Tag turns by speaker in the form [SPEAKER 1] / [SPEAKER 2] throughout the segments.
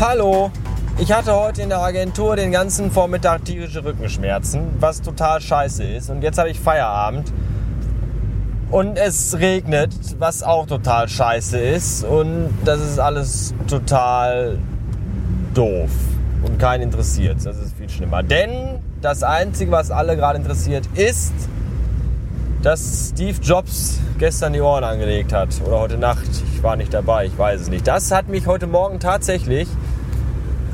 [SPEAKER 1] Hallo, ich hatte heute in der Agentur den ganzen Vormittag tierische Rückenschmerzen, was total scheiße ist. Und jetzt habe ich Feierabend und es regnet, was auch total scheiße ist. Und das ist alles total doof und keinen interessiert. Das ist viel schlimmer. Denn das Einzige, was alle gerade interessiert, ist, dass Steve Jobs gestern die Ohren angelegt hat. Oder heute Nacht. Ich war nicht dabei, ich weiß es nicht. Das hat mich heute Morgen tatsächlich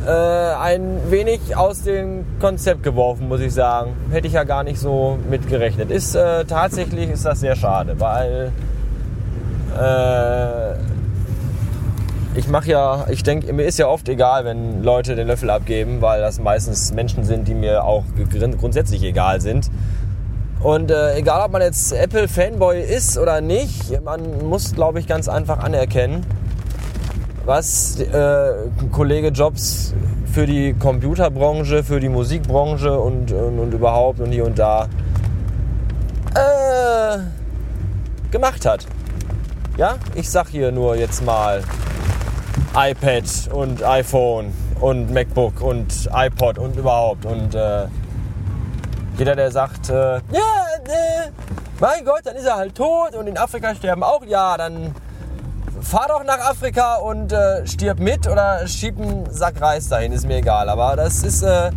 [SPEAKER 1] äh, ein wenig aus dem Konzept geworfen, muss ich sagen. Hätte ich ja gar nicht so mit gerechnet. Ist äh, tatsächlich ist das sehr schade, weil äh, ich mache ja, ich denke, mir ist ja oft egal, wenn Leute den Löffel abgeben, weil das meistens Menschen sind, die mir auch grundsätzlich egal sind. Und äh, egal, ob man jetzt Apple-Fanboy ist oder nicht, man muss, glaube ich, ganz einfach anerkennen, was äh, Kollege Jobs für die Computerbranche, für die Musikbranche und, und, und überhaupt und hier und da äh, gemacht hat. Ja, ich sag hier nur jetzt mal iPad und iPhone und MacBook und iPod und überhaupt. Und äh, jeder, der sagt, äh, ja, äh, mein Gott, dann ist er halt tot und in Afrika sterben auch, ja, dann fahr doch nach Afrika und äh, stirb mit oder schieb einen Sack Reis dahin, ist mir egal. Aber das ist, äh,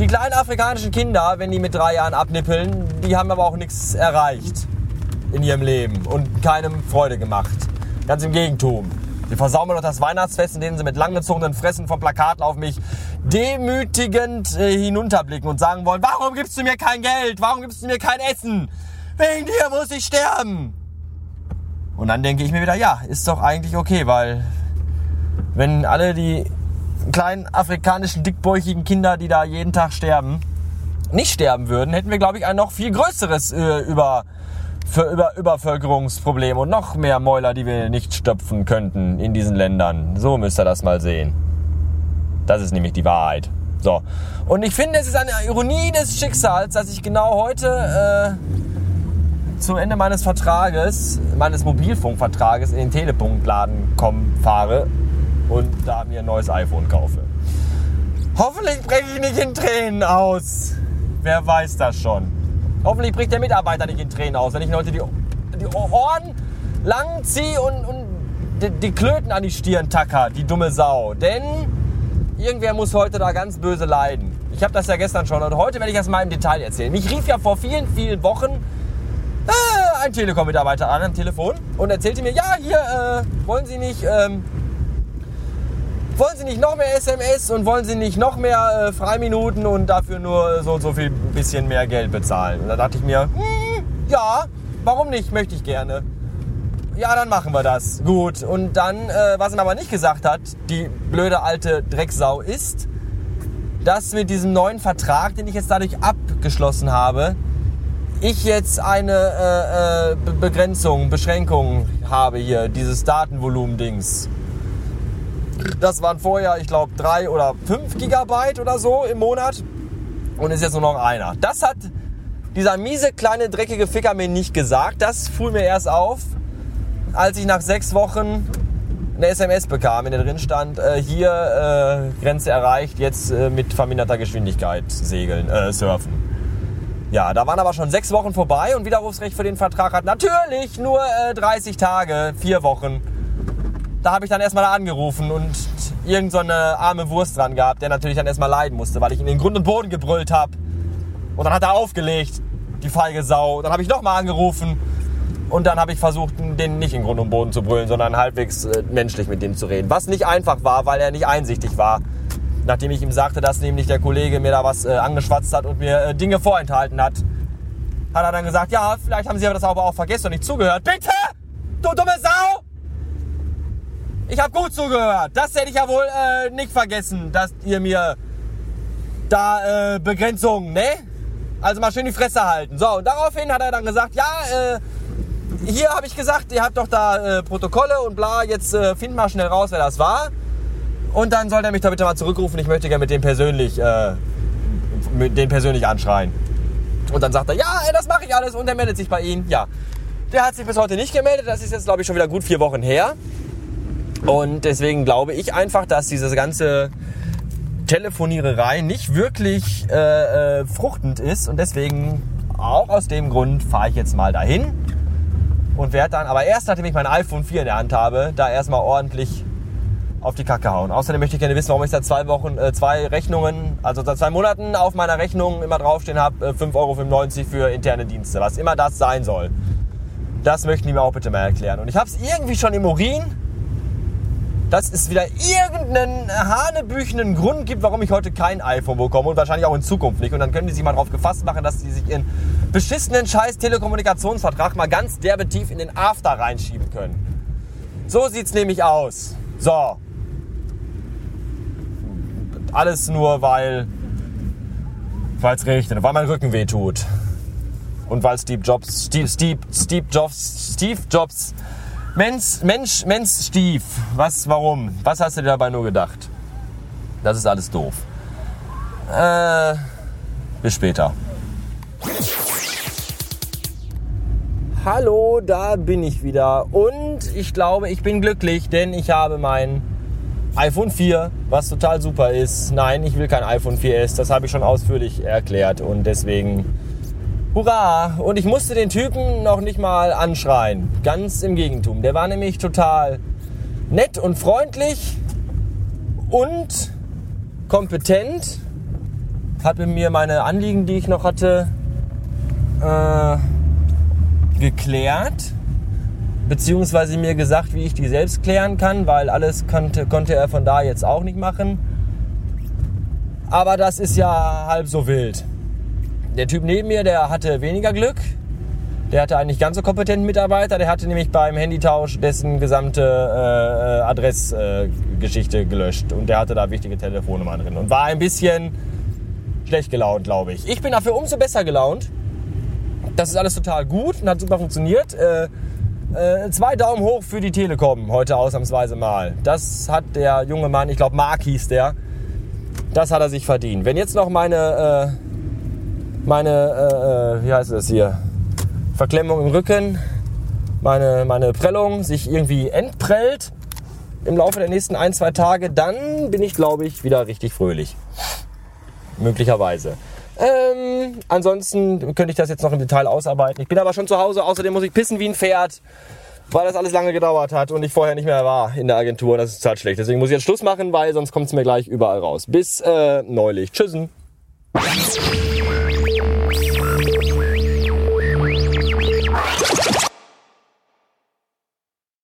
[SPEAKER 1] die kleinen afrikanischen Kinder, wenn die mit drei Jahren abnippeln, die haben aber auch nichts erreicht in ihrem Leben und keinem Freude gemacht. Ganz im Gegenteil. Die versauen mir noch das Weihnachtsfest, in dem sie mit langgezogenen Fressen vom Plakat auf mich demütigend äh, hinunterblicken und sagen wollen, warum gibst du mir kein Geld? Warum gibst du mir kein Essen? Wegen dir muss ich sterben. Und dann denke ich mir wieder, ja, ist doch eigentlich okay, weil wenn alle die kleinen afrikanischen dickbäuchigen Kinder, die da jeden Tag sterben, nicht sterben würden, hätten wir, glaube ich, ein noch viel größeres äh, über, für, über, Übervölkerungsproblem und noch mehr Mäuler, die wir nicht stopfen könnten in diesen Ländern. So müsst ihr das mal sehen. Das ist nämlich die Wahrheit. So. Und ich finde, es ist eine Ironie des Schicksals, dass ich genau heute äh, zum Ende meines Vertrages, meines Mobilfunkvertrages in den Telepunktladen kommen, fahre und da mir ein neues iPhone kaufe. Hoffentlich breche ich nicht in Tränen aus. Wer weiß das schon. Hoffentlich bricht der Mitarbeiter nicht in Tränen aus, wenn ich heute die, die Ohren lang ziehe und, und die, die Klöten an die Stirn tacker, die dumme Sau. Denn irgendwer muss heute da ganz böse leiden. Ich habe das ja gestern schon und heute werde ich das mal im Detail erzählen. Mich rief ja vor vielen, vielen Wochen äh, ein Telekom-Mitarbeiter an am Telefon und erzählte mir, ja, hier, äh, wollen Sie nicht, ähm, wollen Sie nicht noch mehr SMS und wollen Sie nicht noch mehr äh, Freiminuten und dafür nur so und so viel bisschen mehr Geld bezahlen? Und da dachte ich mir, hm, ja, warum nicht, möchte ich gerne. Ja, dann machen wir das. Gut. Und dann, äh, was er aber nicht gesagt hat, die blöde alte Drecksau ist, dass mit diesem neuen Vertrag, den ich jetzt dadurch abgeschlossen habe, ich jetzt eine äh, äh, Begrenzung, Beschränkung habe hier, dieses Datenvolumen-Dings. Das waren vorher, ich glaube, drei oder fünf Gigabyte oder so im Monat und ist jetzt nur noch einer. Das hat dieser miese kleine dreckige Ficker mir nicht gesagt. Das fuhr mir erst auf, als ich nach sechs Wochen eine SMS bekam, in der drin stand, äh, hier äh, Grenze erreicht, jetzt äh, mit verminderter Geschwindigkeit segeln, äh, surfen. Ja, da waren aber schon sechs Wochen vorbei und Widerrufsrecht für den Vertrag hat natürlich nur äh, 30 Tage, vier Wochen. Da habe ich dann erstmal angerufen und irgend so eine arme Wurst dran gehabt, der natürlich dann erstmal leiden musste, weil ich in Grund und Boden gebrüllt habe. Und dann hat er aufgelegt, die feige Sau. Dann habe ich nochmal angerufen und dann habe ich versucht, den nicht in Grund und Boden zu brüllen, sondern halbwegs äh, menschlich mit dem zu reden. Was nicht einfach war, weil er nicht einsichtig war nachdem ich ihm sagte, dass nämlich der Kollege mir da was äh, angeschwatzt hat und mir äh, Dinge vorenthalten hat, hat er dann gesagt, ja, vielleicht haben Sie aber das aber auch vergessen und nicht zugehört. Bitte! Du dumme Sau! Ich habe gut zugehört. Das hätte ich ja wohl äh, nicht vergessen, dass ihr mir da äh, Begrenzungen, ne? Also mal schön die Fresse halten. So, und daraufhin hat er dann gesagt, ja, äh, hier habe ich gesagt, ihr habt doch da äh, Protokolle und bla, jetzt äh, find mal schnell raus, wer das war. Und dann soll er mich da bitte mal zurückrufen. Ich möchte gerne mit dem persönlich, äh, mit den persönlich anschreien. Und dann sagt er, ja, ey, das mache ich alles. Und er meldet sich bei Ihnen. Ja. Der hat sich bis heute nicht gemeldet. Das ist jetzt, glaube ich, schon wieder gut vier Wochen her. Und deswegen glaube ich einfach, dass diese ganze Telefoniererei nicht wirklich äh, äh, fruchtend ist. Und deswegen, auch aus dem Grund, fahre ich jetzt mal dahin und werde dann, aber erst nachdem ich mein iPhone 4 in der Hand habe, da erstmal ordentlich auf die Kacke hauen. Außerdem möchte ich gerne wissen, warum ich seit zwei Wochen, äh, zwei Rechnungen, also seit zwei Monaten auf meiner Rechnung immer draufstehen habe, äh, 5,95 Euro für interne Dienste, was immer das sein soll. Das möchten die mir auch bitte mal erklären. Und ich habe es irgendwie schon im Urin, dass es wieder irgendeinen hanebüchenden Grund gibt, warum ich heute kein iPhone bekomme und wahrscheinlich auch in Zukunft nicht. Und dann können die sich mal darauf gefasst machen, dass die sich ihren beschissenen scheiß Telekommunikationsvertrag mal ganz derbe tief in den After reinschieben können. So sieht's nämlich aus. So. Alles nur, weil es regnet, weil mein Rücken weh tut. Und weil Steve Jobs, Steve, Steve, Steve Jobs, Steve Jobs Mensch, Mensch, Mensch, Stief. Was, warum? Was hast du dir dabei nur gedacht? Das ist alles doof. Äh, bis später. Hallo, da bin ich wieder. Und ich glaube, ich bin glücklich, denn ich habe mein iPhone 4, was total super ist. Nein, ich will kein iPhone 4S, das habe ich schon ausführlich erklärt. Und deswegen Hurra! Und ich musste den Typen noch nicht mal anschreien. Ganz im Gegentum. Der war nämlich total nett und freundlich und kompetent. Hat mit mir meine Anliegen, die ich noch hatte, äh, geklärt. Beziehungsweise mir gesagt, wie ich die selbst klären kann, weil alles konnte, konnte er von da jetzt auch nicht machen. Aber das ist ja halb so wild. Der Typ neben mir, der hatte weniger Glück. Der hatte eigentlich ganz so kompetenten Mitarbeiter. Der hatte nämlich beim Handytausch dessen gesamte äh, Adressgeschichte äh, gelöscht. Und der hatte da wichtige Telefonnummern drin. Und war ein bisschen schlecht gelaunt, glaube ich. Ich bin dafür umso besser gelaunt. Das ist alles total gut und hat super funktioniert. Äh, äh, zwei Daumen hoch für die Telekom heute ausnahmsweise mal. Das hat der junge Mann, ich glaube Mark hieß der, das hat er sich verdient. Wenn jetzt noch meine äh, meine, äh, äh, wie heißt es hier, Verklemmung im Rücken, meine, meine Prellung sich irgendwie entprellt im Laufe der nächsten ein, zwei Tage, dann bin ich, glaube ich, wieder richtig fröhlich. Möglicherweise. Ähm, ansonsten könnte ich das jetzt noch im Detail ausarbeiten. Ich bin aber schon zu Hause. Außerdem muss ich pissen wie ein Pferd, weil das alles lange gedauert hat und ich vorher nicht mehr war in der Agentur. Das ist total schlecht. Deswegen muss ich jetzt Schluss machen, weil sonst kommt es mir gleich überall raus. Bis äh, neulich. Tschüssen.